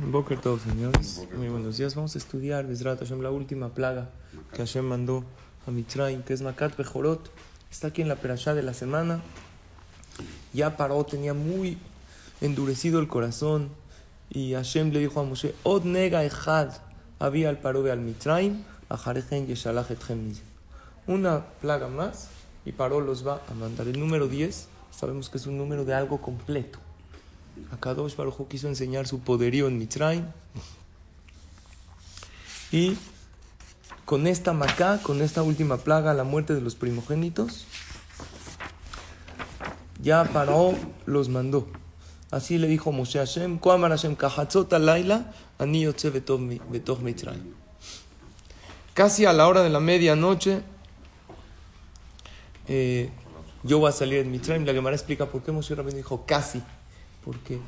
Boker todos señores. Muy buenos días. Vamos a estudiar, Besrat Hashem, la última plaga que Hashem mandó a Mitzrayim, que es Makat Bejorot. Está aquí en la perashá de la semana. Ya paró, tenía muy endurecido el corazón. Y Hashem le dijo a Moshe, Od nega echad había al parobe al Mitzrayim, a Jarejen yeshalach Una plaga más y paró los va a mandar. El número 10, sabemos que es un número de algo completo. Akadosh Baruj quiso enseñar su poderío en Mitzrayim. Y con esta macá, con esta última plaga, la muerte de los primogénitos, ya Paró los mandó. Así le dijo Moshe Hashem, Hashem laila, Mitzrayim. Casi a la hora de la medianoche, eh, yo voy a salir de Mitzrayim. La Gemara explica por qué Moshe Rabbeinu dijo casi porque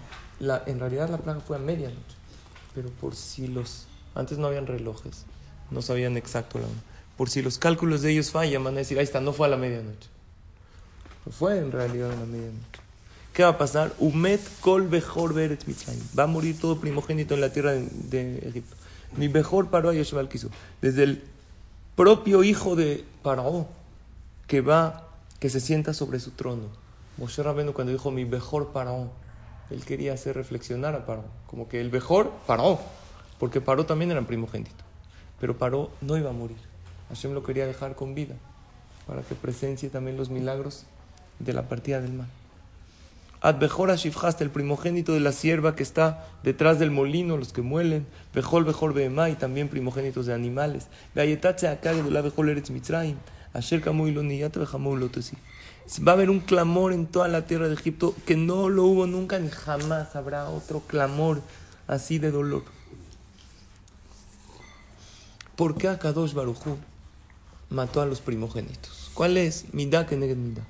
en realidad la plaga fue a medianoche, pero por si los, antes no habían relojes, no sabían exacto la hora, por si los cálculos de ellos fallan, van a decir, ahí está, no fue a la medianoche, fue en realidad a la medianoche. ¿Qué va a pasar? Umet kol bejor beret Va a morir todo primogénito en la tierra de, Egipto. Mi mejor paró a Yeshua Desde el propio hijo de Paró, que va, que se sienta sobre su trono. Moshe Rabbeinu cuando dijo mi mejor Paró, él quería hacer reflexionar a Paró. Como que el mejor paró, porque Paró también era primogénito. Pero Paró no iba a morir. Hashem lo quería dejar con vida, para que presencie también los milagros de la partida del mar. Ad Bejor Shifhasta, el primogénito de la sierva que está detrás del molino, los que muelen. Bejol Bejor Behemá también primogénitos de animales. Beayetatze Akage de la Bejol Eretz Mitzrayim. Asher Kamu Iloniyat Bejamu Lotesi. Va a haber un clamor en toda la tierra de Egipto que no lo hubo nunca ni jamás habrá otro clamor así de dolor. ¿Por qué Akadosh Barujú mató a los primogénitos? ¿Cuál es Midah que Midah?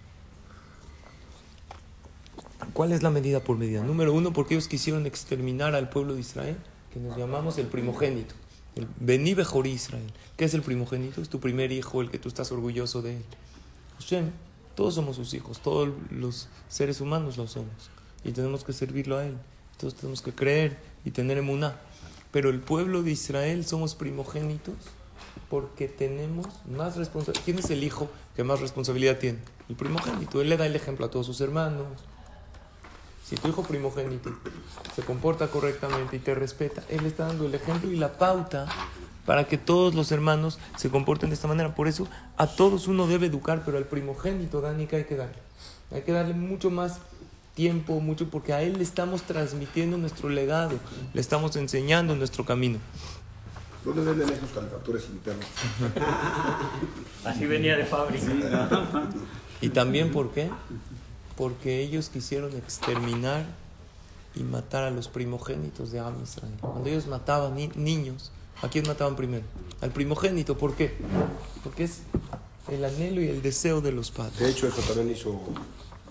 ¿Cuál es la medida por medida? Número uno, porque ellos quisieron exterminar al pueblo de Israel, que nos llamamos el primogénito. El Bení Israel. ¿Qué es el primogénito? Es tu primer hijo, el que tú estás orgulloso de él. Hashem todos somos sus hijos, todos los seres humanos lo somos. Y tenemos que servirlo a Él. Todos tenemos que creer y tener emuná. Pero el pueblo de Israel somos primogénitos porque tenemos más responsabilidad. ¿Quién es el hijo que más responsabilidad tiene? El primogénito. Él le da el ejemplo a todos sus hermanos. Si tu hijo primogénito se comporta correctamente y te respeta, él está dando el ejemplo y la pauta para que todos los hermanos se comporten de esta manera. Por eso a todos uno debe educar, pero al primogénito, Dani, hay que darle. Hay que darle mucho más tiempo, mucho, porque a él le estamos transmitiendo nuestro legado, le estamos enseñando nuestro camino. ¿Dónde venden esos calefactores internos? Así venía de fábrica. y también, ¿por qué? Porque ellos quisieron exterminar y matar a los primogénitos de Am Israel. Cuando ellos mataban niños, ¿A quién mataban primero? Al primogénito. ¿Por qué? Porque es el anhelo y el deseo de los padres. De hecho, eso también hizo,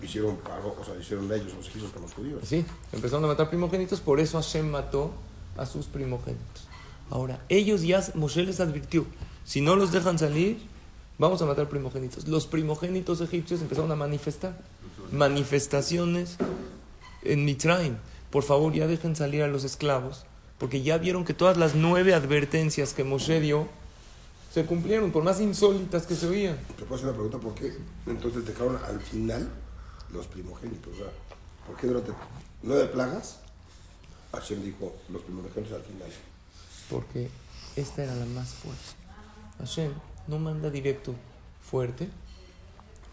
hicieron o sea, hicieron ellos los hijos con los judíos. Sí, empezaron a matar primogénitos, por eso Hashem mató a sus primogénitos. Ahora, ellos ya, Moshe les advirtió, si no los dejan salir, vamos a matar primogénitos. Los primogénitos egipcios empezaron a manifestar. Manifestaciones en Mitraim. Por favor, ya dejen salir a los esclavos porque ya vieron que todas las nueve advertencias que Moshe dio se cumplieron, por más insólitas que se oían. Te puedo hacer una pregunta, ¿por qué entonces dejaron al final los primogénitos? O sea, ¿por qué durante nueve plagas Hashem dijo los primogénitos al final? Porque esta era la más fuerte. Hashem no manda directo fuerte.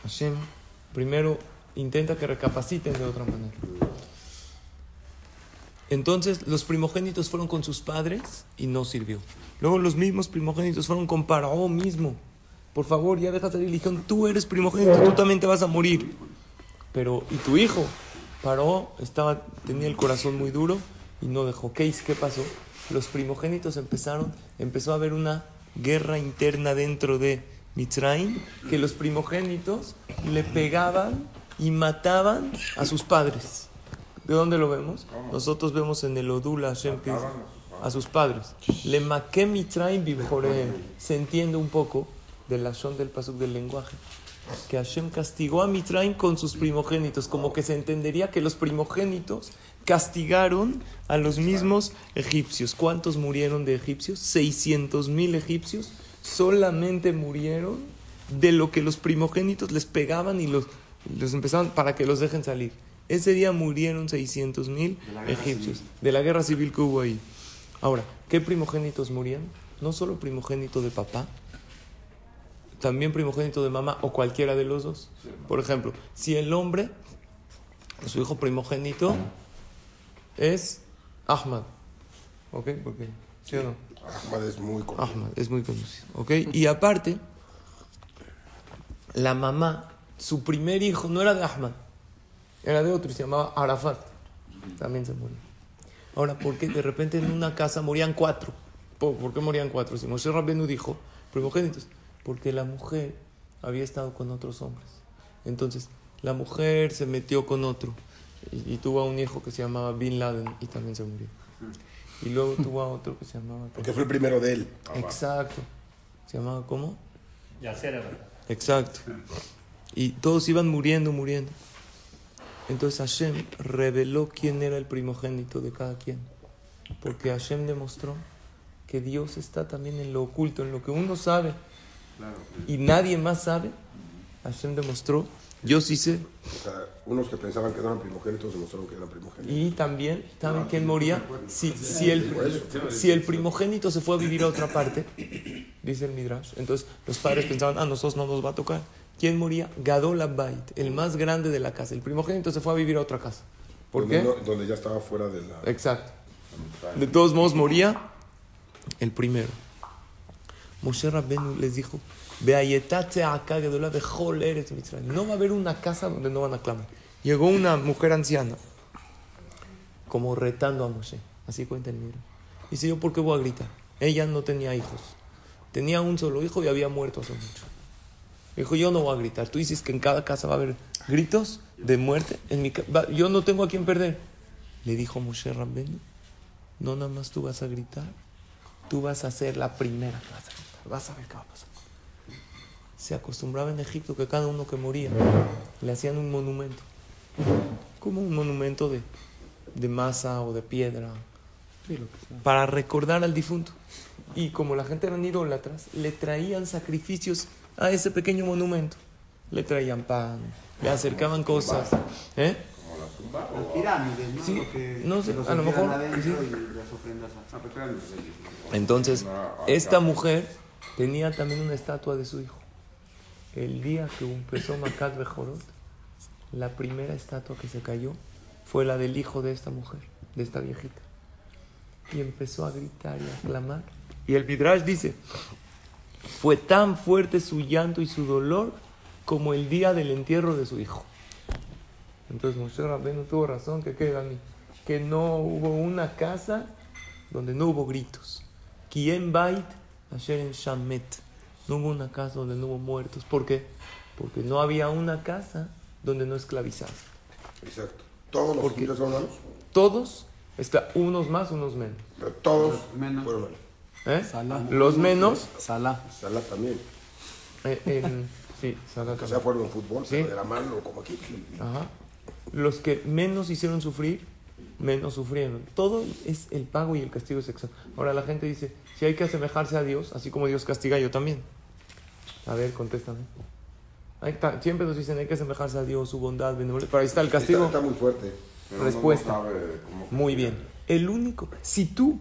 Hashem primero intenta que recapaciten de otra manera. Entonces los primogénitos fueron con sus padres y no sirvió. Luego los mismos primogénitos fueron con Paró mismo. Por favor, ya dejas de religión. Tú eres primogénito, tú también te vas a morir. Pero, ¿y tu hijo? Paró estaba, tenía el corazón muy duro y no dejó. ¿Qué, ¿Qué pasó? los primogénitos empezaron, empezó a haber una guerra interna dentro de Mitzrayim, que los primogénitos le pegaban y mataban a sus padres. ¿De dónde lo vemos? Nosotros vemos en el Odula Hashem que dice, a sus padres. Le maqué Mitzrayim bibjorehem. Se entiende un poco del lashon del pasuk del lenguaje. Que Hashem castigó a Mitzrayim con sus primogénitos, como que se entendería que los primogénitos castigaron a los mismos egipcios. ¿Cuántos murieron de egipcios? 600 mil egipcios solamente murieron de lo que los primogénitos les pegaban y los, los empezaban para que los dejen salir. Ese día murieron 600 mil egipcios de la guerra civil que hubo ahí. Ahora, ¿qué primogénitos murieron? No solo primogénito de papá, también primogénito de mamá o cualquiera de los dos. Por ejemplo, si el hombre, su hijo primogénito es Ahmad, ¿ok? Porque, ¿Sí o no? Ahmad es muy conocido. Ahmad, es muy conocido, ¿ok? Y aparte, la mamá, su primer hijo no era de Ahmad, era de otro, y se llamaba Arafat. También se murió. Ahora, ¿por qué de repente en una casa morían cuatro? ¿Por, por qué morían cuatro? Si Moshe Rabbenu dijo, primogénitos, porque la mujer había estado con otros hombres. Entonces, la mujer se metió con otro y, y tuvo a un hijo que se llamaba Bin Laden y también se murió. Y luego tuvo a otro que se llamaba... Porque fue el primero de él. Exacto. ¿Se llamaba cómo? Ya sé, ¿verdad? Exacto. Y todos iban muriendo, muriendo. Entonces Hashem reveló quién era el primogénito de cada quien. Porque Hashem demostró que Dios está también en lo oculto, en lo que uno sabe y nadie más sabe. Hashem demostró, yo sí sé. O sea, unos que pensaban que eran primogénitos demostraron que eran primogénitos. Y también, ¿saben quién moría? Si, si, el, si el primogénito se fue a vivir a otra parte, dice el Midrash, entonces los padres pensaban, a nosotros no nos va a tocar. ¿Quién moría? Gadol Bait, el más grande de la casa. El primogénito se fue a vivir a otra casa. ¿Por donde, qué? no- donde ya estaba fuera de la... Exacto. De todos modos moría el primero. Moshe Rabbenu les dijo. No va a haber una casa donde no van a clamar. Llegó una mujer anciana, como retando a Moshe. Así cuenta el libro. Dice, ¿yo por qué voy a gritar? Ella no tenía hijos. Tenía un solo hijo y había muerto hace mucho. Dijo, yo no voy a gritar. Tú dices que en cada casa va a haber gritos de muerte. En mi va- yo no tengo a quién perder. Le dijo Moshe Rabbenu, no nada más tú vas a gritar, tú vas a ser la primera que vas a gritar. Vas a ver qué va a pasar. Se acostumbraba en Egipto que cada uno que moría le hacían un monumento. Como un monumento de, de masa o de piedra. Para recordar al difunto. Y como la gente eran idólatras, le traían sacrificios a ese pequeño monumento. Le traían pan, le acercaban cosas. ¿Eh? Las pirámides, ¿no? Sí, Lo que- no sé, a lo mejor, adentro sí. y las ofrendas a- Entonces, esta mujer tenía también una estatua de su hijo. El día que empezó Macat Bejorot, la primera estatua que se cayó fue la del hijo de esta mujer, de esta viejita. Y empezó a gritar y a clamar. Y el Midrash dice, fue tan fuerte su llanto y su dolor como el día del entierro de su hijo. Entonces Moshe Rabbeinu tuvo razón, que qué, Dani? Que no hubo una casa donde no hubo gritos. Quien bait asher en shamet. No hubo una casa donde no hubo muertos. ¿Por qué? Porque no había una casa donde no esclavizaban. Exacto. Todos los ¿Por qué? judíos fueron malos, Todos, está, unos más, unos menos. pero todos Menos. fueron malos. ¿Eh? Salah. Los menos, Salah. Salah también. eh, en- sí, Salah O sea, fueron en fútbol, Sí. pero era malo como aquí. Ajá. Los que menos hicieron sufrir, menos sufrieron. Todo es el pago y el castigo es exacto. Ahora la gente dice, si hay que asemejarse a Dios, así como Dios castiga, yo también. A ver, contéstame. Ahí está. Siempre nos dicen, hay que asemejarse a Dios, su bondad, benevolencia. Pero ahí está el Está, castigo. está muy fuerte. Respuesta. Muy bien. El único, si tú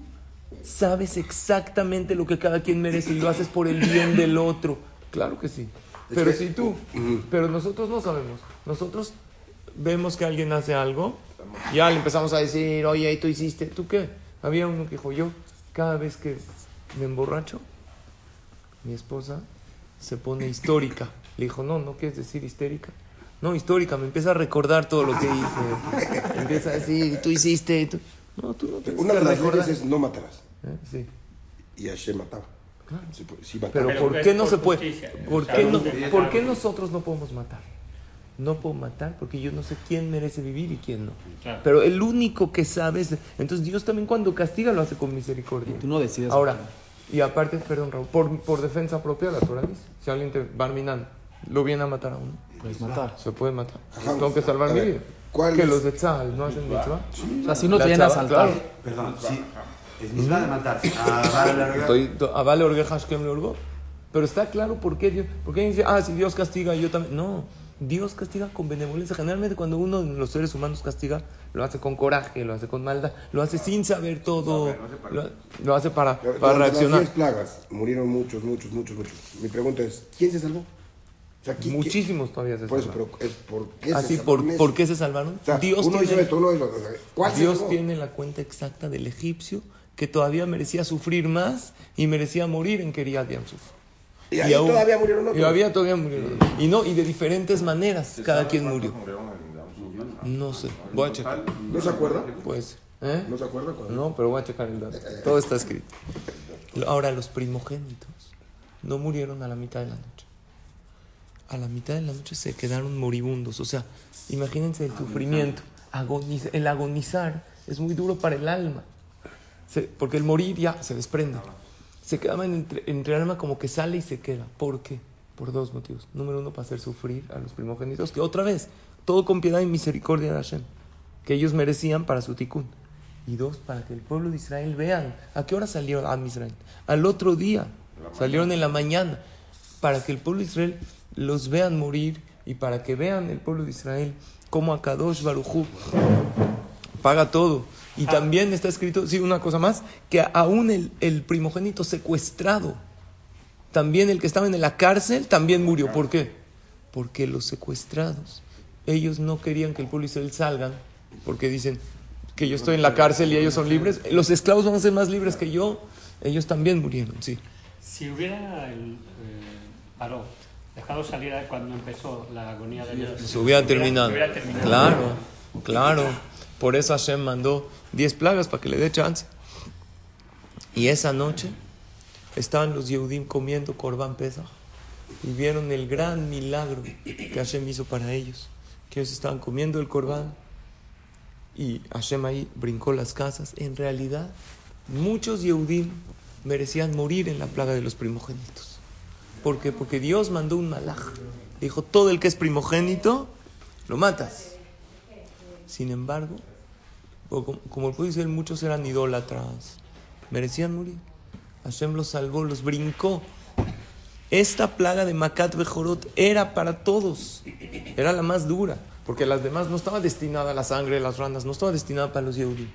sabes exactamente lo que cada quien merece y lo haces por el bien del otro, claro que sí. Pero si tú, pero nosotros no sabemos. Nosotros vemos que alguien hace algo, ya le empezamos a decir, oye, tú hiciste, ¿tú qué? Había uno que dijo, yo, cada vez que me emborracho, mi esposa se pone histórica. Le dijo, no, no quieres decir histérica. No, histórica, me empieza a recordar todo lo que hice. empieza a decir, tú hiciste, tú... No, tú no tienes Una de las recordar. leyes es no matarás. ¿Eh? Sí. Y Hashem mataba. Sí, pues, sí mataba. Pero, Pero ¿por qué no por se puede? justicia. ¿Por qué, no ¿Por qué nosotros no podemos matar? No puedo matar porque yo no sé quién merece vivir y quién no. Claro. Pero el único que sabe es... Entonces Dios también cuando castiga lo hace con misericordia. Tú no decides. Ahora, y aparte, perdón Raúl, por, por defensa propia la Torah dice, si alguien te va minando, lo viene a matar a uno, Puedes matar. se puede matar. Ajá. Tengo que salvar mi vida. ¿Cuál que es? los de Tzahal no hacen mitzvah. O sea, si no te viene a saltar. claro. Perdón, sí. Es misma de matarse. Ah, vale, a orguejas que me orgó. Pero está claro por qué Dios. Porque dice, ah, si Dios castiga, yo también. No, Dios castiga con benevolencia. Generalmente, cuando uno de los seres humanos castiga, lo hace con coraje, lo hace con maldad, lo hace sin saber todo. Lo, lo hace para, para reaccionar. Las 10 plagas murieron muchos, muchos, muchos, muchos. Mi pregunta es: ¿quién se salvó? O sea, ¿quién- Muchísimos todavía se Por eso, salvaron. pero es ¿por qué Así, se por, salvaron ¿por esos? qué se salvaron? O sea, Dios uno tiene- esto, uno hizo esto. ¿Cuál se Dios salvó? tiene la cuenta exacta del egipcio que todavía merecía sufrir más y merecía morir en Keriat Yamsuf. Y ahí aún- todavía murieron otros. Y había todavía murieron. Y no, y de diferentes maneras cada quien murió. No sé, voy a checar. ¿No se acuerda? Pues, ¿eh? ¿No se acuerda? cuando- No, pero voy a checar el dato. Todo está escrito. Ahora, los primogénitos no murieron a la mitad de la noche. A la mitad de la noche se quedaron moribundos. O sea, imagínense el sufrimiento. Agoniz- el agonizar es muy duro para el alma. Se- porque el morir ya se desprende. Se quedaba entre, entre el alma como que sale y se queda. ¿Por qué? Por dos motivos. Número uno, para hacer sufrir a los primogénitos, que otra vez, todo con piedad y misericordia de Hashem, que ellos merecían para su tikkun. Y dos, para que el pueblo de Israel vean. ¿A qué hora salieron a Israel? Al otro día. Salieron en la mañana. Para que el pueblo de Israel los vean morir y para que vean el pueblo de Israel cómo Akadosh Barujú paga todo. Y también está escrito, sí, una cosa más, que aún el, el primogénito secuestrado, también el que estaba en la cárcel, también murió. ¿Por qué? Porque los secuestrados, ellos no querían que el pueblo de Israel salgan, porque dicen que yo estoy en la cárcel y ellos son libres. Los esclavos van a ser más libres que yo. Ellos también murieron, sí. Si hubiera el, eh, paró, dejado salir cuando empezó la agonía de Dios, Se hubiera terminado. hubiera terminado. Claro, claro. Por eso Hashem mandó 10 plagas para que le dé chance. Y esa noche estaban los Yehudim comiendo Corban Pesach y vieron el gran milagro que Hashem hizo para ellos. Que ellos estaban comiendo el Corban y Hashem ahí brincó las casas. En realidad, muchos Yehudim merecían morir en la plaga de los primogénitos. ¿Por qué? Porque Dios mandó un malaj. Dijo, todo el que es primogénito, lo matas. Sin embargo, como, el pueblo de Israel, muchos eran idólatras. Merecían morir. Hashem los salvó, los brincó. Esta plaga de Makat Bejorot era para todos. Era la más dura. Porque las demás no estaba destinada a la sangre de las ranas, no estaba destinada para los Yehudim.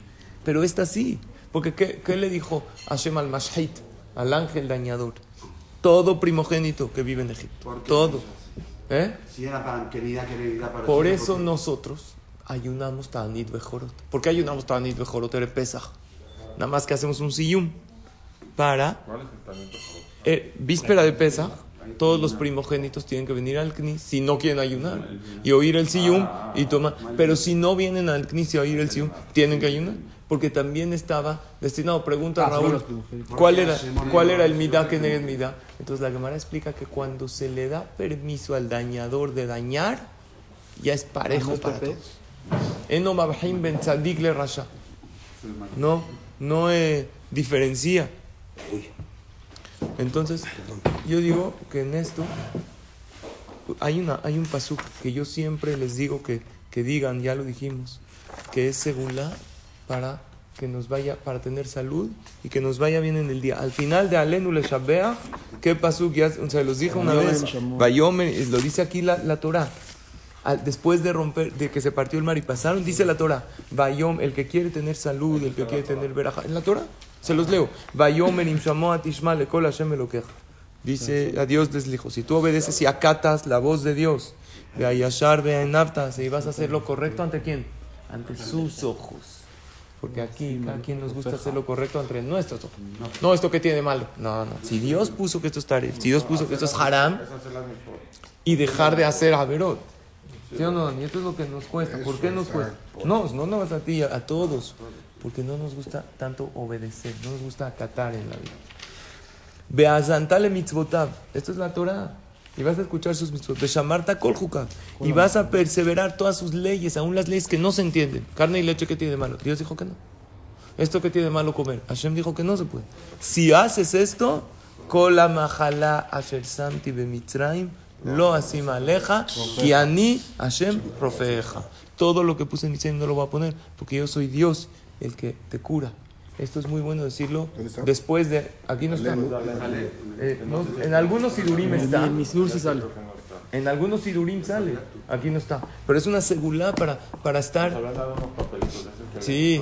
Pero esta sí. Porque ¿qué, qué le dijo Hashem al Mashait, al ángel dañador? Todo primogénito que vive en Egipto. ¿Por qué Todo. ¿Eh? Si era para querida, querida para Por eso porque- nosotros ayunamos Tanit Bejorot. ¿Por qué ayunamos Tanit Bejorot? Era Pesach. Nada más que hacemos un siyum para eh, víspera de Pesach. Todos los primogénitos tienen que venir al CNI si no quieren ayunar y oír el siyum y tomar. Pero si no vienen al CNI y oír el siyum, tienen que ayunar. Porque también estaba destinado. Pregunta Ah, sí, Raúl. ¿cuál era, cuál era el midá que neguen midá? Entonces la Gemara explica que cuando se le da permiso al dañador de dañar, ya es parejo ¿No es para todos. No, no eh, diferencia. Entonces, yo digo que en esto hay, una, hay un pasuk que yo siempre les digo que, que digan, ya lo dijimos, que es segula para que nos vaya, para tener salud y que nos vaya bien en el día. Al final de Alenu le Shabbeach, ¿qué pasuk? Ya se los dije una vez. Shamu. Vayomer, lo dice aquí la, la Torah. Después de romper, de que se partió el mar y pasaron, dice la Torah, Vayom, el que quiere tener salud, el que quiere tener veraja. En la Torah, se los leo. Shamoat ishma lekol Hashem elokeja. Dice a Dios les dijo, si tú obedeces y acatas la voz de Dios, ve a Yashar, ve a Enaptas, y vas a hacer lo correcto ante quién? Ante sus ojos. Porque aquí a quien nos gusta hacer lo correcto entre nuestros ojos. No, esto que tiene malo. No, no. Si Dios puso que esto es taref, si Dios puso que esto es haram, y dejar de hacer averot. ¿Sí o no? Y esto es lo que nos cuesta. ¿Por qué nos cuesta? No, no, no es a ti, a, a todos. Porque no nos gusta tanto obedecer, no nos gusta acatar en la vida. Beazantale mitzvotav. Esto es la Torah. Y vas a escuchar sus mitzvot. Beshamarta koljuka. Y vas a perseverar todas sus leyes, aún las leyes que no se entienden. Carne y leche, ¿qué tiene de malo? Dios dijo que no. ¿Esto qué tiene de malo comer? Hashem dijo que no se puede. Si haces esto, kola mahala asher samti bemitzraim, lo asim aleja, ki ani Hashem profeja. Todo lo que puse en Mitzrayim no lo voy a poner, porque yo soy Dios, el que te cura. Esto es muy bueno decirlo después de... Aquí no está. Eh, no, en algunos sidurim está. En mis dulces sale. En algunos sidurim sale. Aquí no está. Pero es una segulá para, para estar... Sí.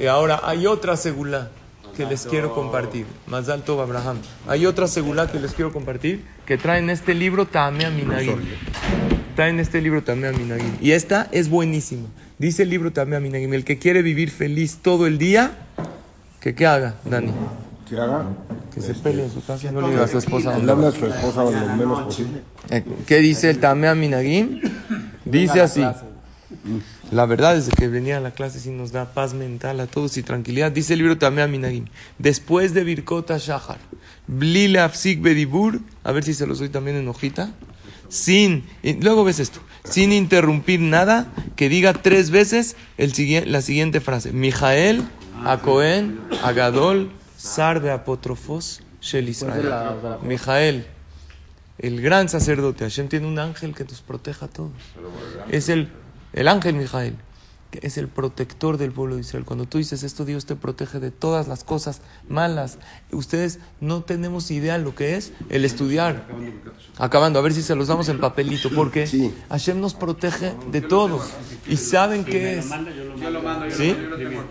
Y ahora hay otra segulá que les quiero compartir. Más alto Abraham. Hay otra segulá que les quiero compartir que traen este libro Tamea Minagim. Traen este libro Tamea Minagim. Y esta es buenísima. Dice el libro Tamea Minagim. El que quiere vivir feliz todo el día, que qué haga, Dani. Que haga. Que se pelee en su casa. No le diga a su esposa. Le habla a su esposa lo menos posible. Eh, ¿Qué dice el Tamea Minagim? Dice así. La verdad es que venía a la clase sí nos da paz mental a todos y tranquilidad. Dice el libro Tamea Minagim. Después de Birkota Shahar, Blile Afsik Bedibur, a ver si se los doy también en hojita. Sin, y luego ves esto, sin interrumpir nada, que diga tres veces el la siguiente frase. Mijael, a Cohen, a Gadol, Sarbe Apotrofos, Shel Israel. Mijael, el gran sacerdote, Hashem tiene un ángel que nos proteja a todos. Es el, el ángel Mijael, que es el protector del pueblo de Israel. Cuando tú dices esto, Dios te protege de todas las cosas malas. Ustedes no tenemos idea lo que es el estudiar. Acabando, a ver si se los damos en papelito, porque Sí. Hashem nos protege de todo. Y saben qué es. ¿Sí?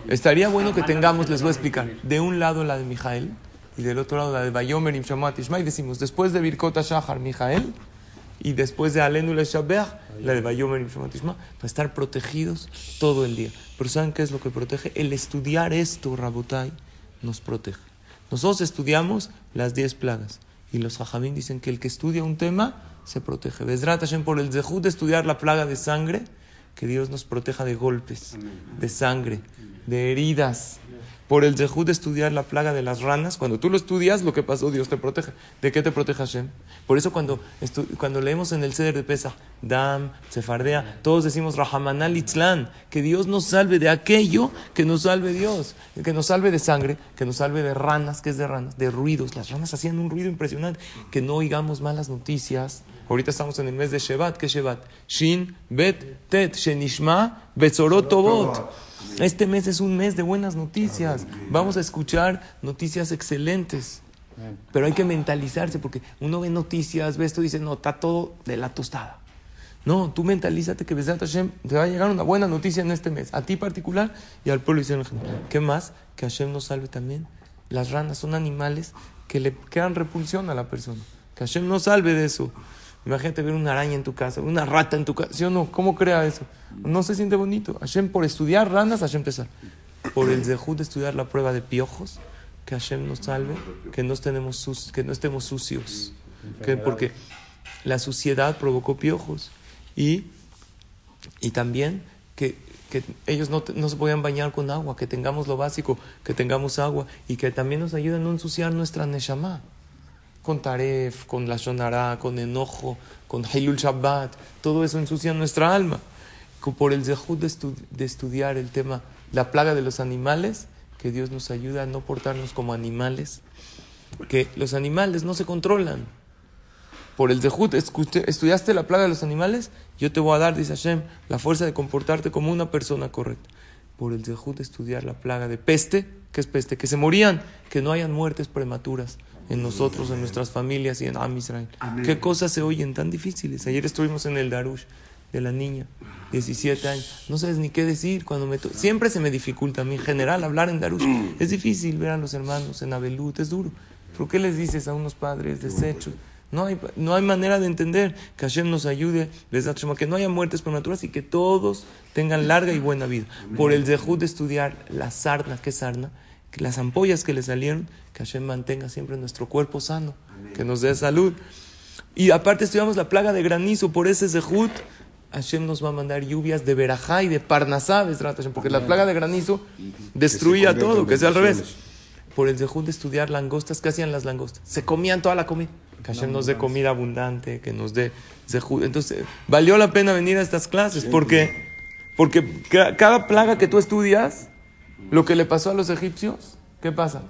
Estaría bueno que tengamos, les voy a explicar, de un lado la de Mijael y del otro lado la de Bayomer y Shamat Ishma, y decimos, después de Birkota Shahar, Mijael, y después de Alenu Le la de Bayomer para estar protegidos todo el día. Pero ¿saben qué es lo que protege? El estudiar esto, Rabotai, nos protege. Nosotros estudiamos las 10 plagas, y los Jajamín dicen que el que estudia un tema se protege. Hashem, por el zehut de estudiar la plaga de sangre, que Dios nos proteja de golpes, de sangre, de heridas. Por el zehut de estudiar la plaga de las ranas, cuando tú lo estudias, lo que pasó, Dios te protege. ¿De qué te protege Hashem? Por eso cuando, cuando leemos en el Ceder de Pesa, Dam, Sefardea, todos decimos Rahamanal Itzlan, que Dios nos salve de aquello que nos salve Dios, que nos salve de sangre, que nos salve de ranas, que es de ranas, de ruidos. Las ranas hacían un ruido impresionante, que no oigamos malas noticias. Ahorita estamos en el mes de Shevat, ¿qué es Shevat? Shin, Bet, Tet, Shenishma, Betzorot, Tobot. Este mes es un mes de buenas noticias. Vamos a escuchar noticias excelentes. Pero hay que mentalizarse porque uno ve noticias, ve esto y dice, no, está todo de la tostada. No, tú mentalízate que Besat Hashem te va a llegar una buena noticia en este mes, a ti particular y al pueblo israelí. ¿Qué más? Que Hashem nos salve también. Las ranas son animales que le crean repulsión a la persona. Que Hashem nos salve de eso. Imagínate ver una araña en tu casa, una rata en tu casa, ¿sí o no? ¿Cómo crea eso? No se siente bonito. Hashem, por estudiar ranas, Hashem te salve. Por el zehut de estudiar la prueba de piojos, que Hashem nos salve, que no, tenemos sus- que no estemos sucios. Que porque la suciedad provocó piojos. Y, y también que, que ellos no, no se podían bañar con agua, que tengamos lo básico, que tengamos agua y que también nos ayuden a no ensuciar nuestra neshama. Con taref, con la shonara, con enojo, con Hilul Shabbat, todo eso ensucia nuestra alma. Por el zehut de, estu- de estudiar el tema, la plaga de los animales, que Dios nos ayuda a no portarnos como animales, que los animales no se controlan. Por el zehut, estudiaste la plaga de los animales, yo te voy a dar, dice Hashem, la fuerza de comportarte como una persona correcta. Por el zehut estudiar la plaga de peste, que es peste, que se morían, que no hayan muertes prematuras en nosotros, en nuestras familias y en Am Israel. ¿Qué cosas se oyen tan difíciles? Ayer estuvimos en el Darush de la niña, 17 años. No sabes ni qué decir cuando me... Siempre se me dificulta a mí en general hablar en Darush. Es difícil ver a los hermanos en Abelut, es duro. ¿Pero qué les dices a unos padres deshechos? No hay, no hay manera de entender que Hashem nos ayude, que no haya muertes prematuras y que todos tengan larga y buena vida. Por el zehut de estudiar la sarna, ¿qué sarna? Que las ampollas que le salieron, que Hashem mantenga siempre nuestro cuerpo sano, que nos dé salud. Y aparte estudiamos la plaga de granizo por ese zehut Hashem nos va a mandar lluvias de verajá y de parnasá, porque la plaga de granizo destruía todo, que sea al revés. Por el dejud de estudiar langostas, ¿qué hacían las langostas? Se comían toda la comida. Que Hashem nos dé comida abundante, que nos dé zehut. Entonces, valió la pena venir a estas clases, porque, porque ca- cada plaga que tú estudias, lo que le pasó a los egipcios, ¿qué pasa?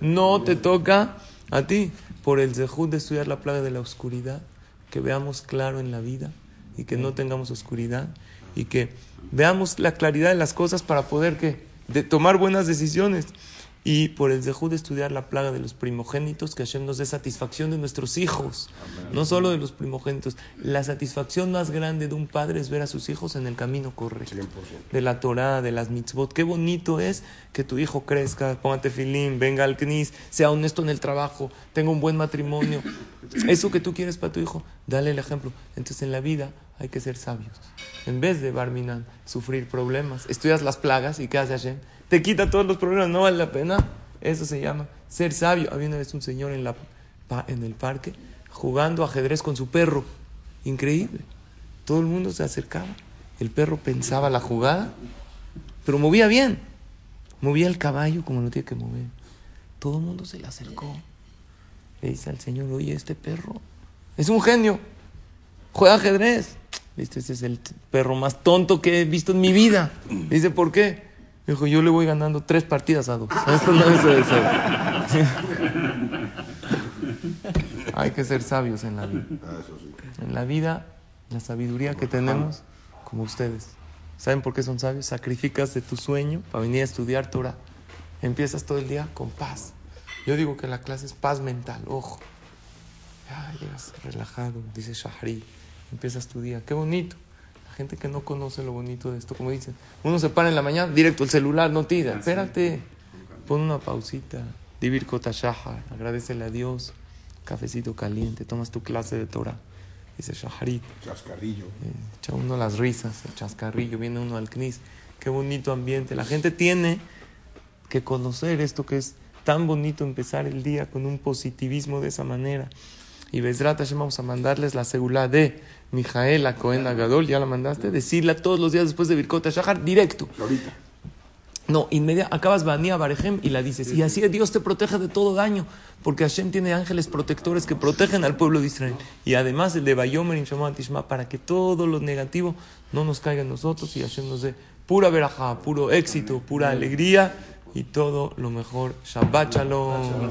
No te toca a ti. Por el zehut de estudiar la plaga de la oscuridad, que veamos claro en la vida y que no tengamos oscuridad y que veamos la claridad de las cosas para poder que de tomar buenas decisiones. Y por el zehut de estudiar la plaga de los primogénitos, que Hashem nos dé satisfacción de nuestros hijos, no solo de los primogénitos. La satisfacción más grande de un padre es ver a sus hijos en el camino correcto, de la Torah, de las mitzvot. Qué bonito es que tu hijo crezca, póngate filín, venga al knis, sea honesto en el trabajo, tenga un buen matrimonio. Eso que tú quieres para tu hijo, dale el ejemplo. Entonces en la vida hay que ser sabios. En vez de Barminan, sufrir problemas, estudias las plagas y ¿qué hace Hashem? Te quita todos los problemas, no vale la pena. Eso se llama ser sabio. Había una vez un señor en, la, en el parque jugando ajedrez con su perro. Increíble. Todo el mundo se acercaba. El perro pensaba la jugada, pero movía bien. Movía el caballo como lo tiene que mover. Todo el mundo se le acercó. Le dice al señor, oye, este perro es un genio. Juega ajedrez. Dice, ese es el perro más tonto que he visto en mi vida. Dice, ¿por qué? Dijo, yo le voy ganando tres partidas a dos. Esto no es ser. Hay que ser sabios en la vida. Ah, eso. En la vida, la sabiduría que tenemos, como ustedes. ¿Saben por qué son sabios? Sacrificas de tu sueño para venir a estudiar Torah. Empiezas todo el día con paz. Yo digo que la clase es paz mental, ojo. Ya llegas relajado, dice Shahri. Empiezas tu día. Qué bonito. Gente que no conoce lo bonito de esto, como dicen, uno se para en la mañana, directo el celular, no tira. Espérate. Pon una pausita. Divir Kota Shahar. Agradecele a Dios. Cafecito caliente. Tomas tu clase de Torah. Dice Shaharit. Chascarrillo. Eh, echa uno las risas, el chascarrillo, viene uno al CNIS. Qué bonito ambiente. La gente tiene que conocer esto que es tan bonito empezar el día con un positivismo de esa manera. Y Bezrat Hashem vamos a mandarles la segula de Mijaela Cohen Agadol, ya la mandaste, decirla todos los días después de Birkot Shahar, directo. Ahorita. No, inmedia, acabas Bania Barejem y la dices. Y así Dios te protege de todo daño, porque Hashem tiene ángeles protectores que protegen al pueblo de Israel. Y además el de Bayomer y Shema Tishma, para que todo lo negativo no nos caiga en nosotros y Hashem nos dé pura verajá, puro éxito, pura alegría y todo lo mejor. Shabbat Shalom.